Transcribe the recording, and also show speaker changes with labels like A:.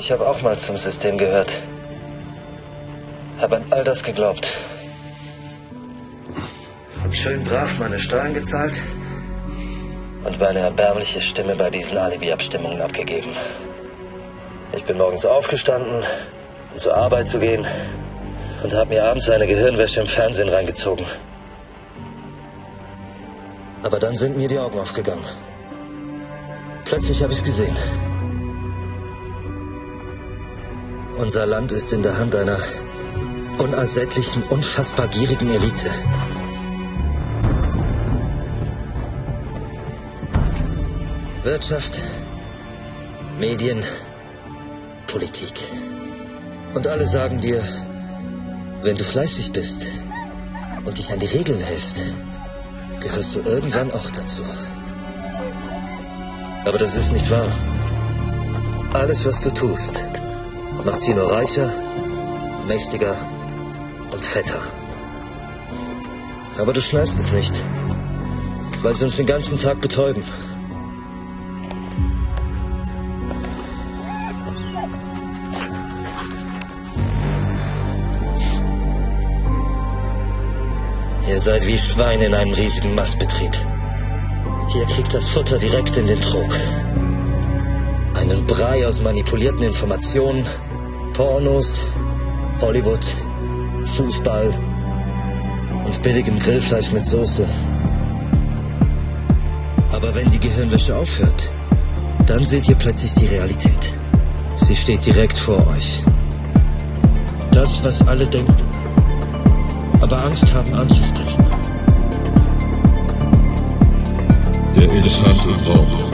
A: Ich habe auch mal zum System gehört. Habe an all das geglaubt. Und schön brav meine Steuern gezahlt und meine erbärmliche Stimme bei diesen Alibi-Abstimmungen abgegeben. Ich bin morgens aufgestanden, um zur Arbeit zu gehen und habe mir abends eine Gehirnwäsche im Fernsehen reingezogen. Aber dann sind mir die Augen aufgegangen. Plötzlich habe ich es gesehen. Unser Land ist in der Hand einer unersättlichen, unfassbar gierigen Elite. Wirtschaft, Medien, Politik. Und alle sagen dir, wenn du fleißig bist und dich an die Regeln hältst, gehörst du irgendwann auch dazu. Aber das ist nicht wahr. Alles, was du tust, macht sie nur reicher, mächtiger und fetter. Aber du schnallst es nicht, weil sie uns den ganzen Tag betäuben. Ihr seid wie Schweine in einem riesigen Mastbetrieb. Hier kriegt das Futter direkt in den Trog. Einen Brei aus manipulierten Informationen, Pornos, Hollywood, Fußball und billigem Grillfleisch mit Soße. Aber wenn die Gehirnwäsche aufhört, dann seht ihr plötzlich die Realität. Sie steht direkt vor euch. Das, was alle denken, aber Angst haben anzusprechen.
B: Der Elefant braucht.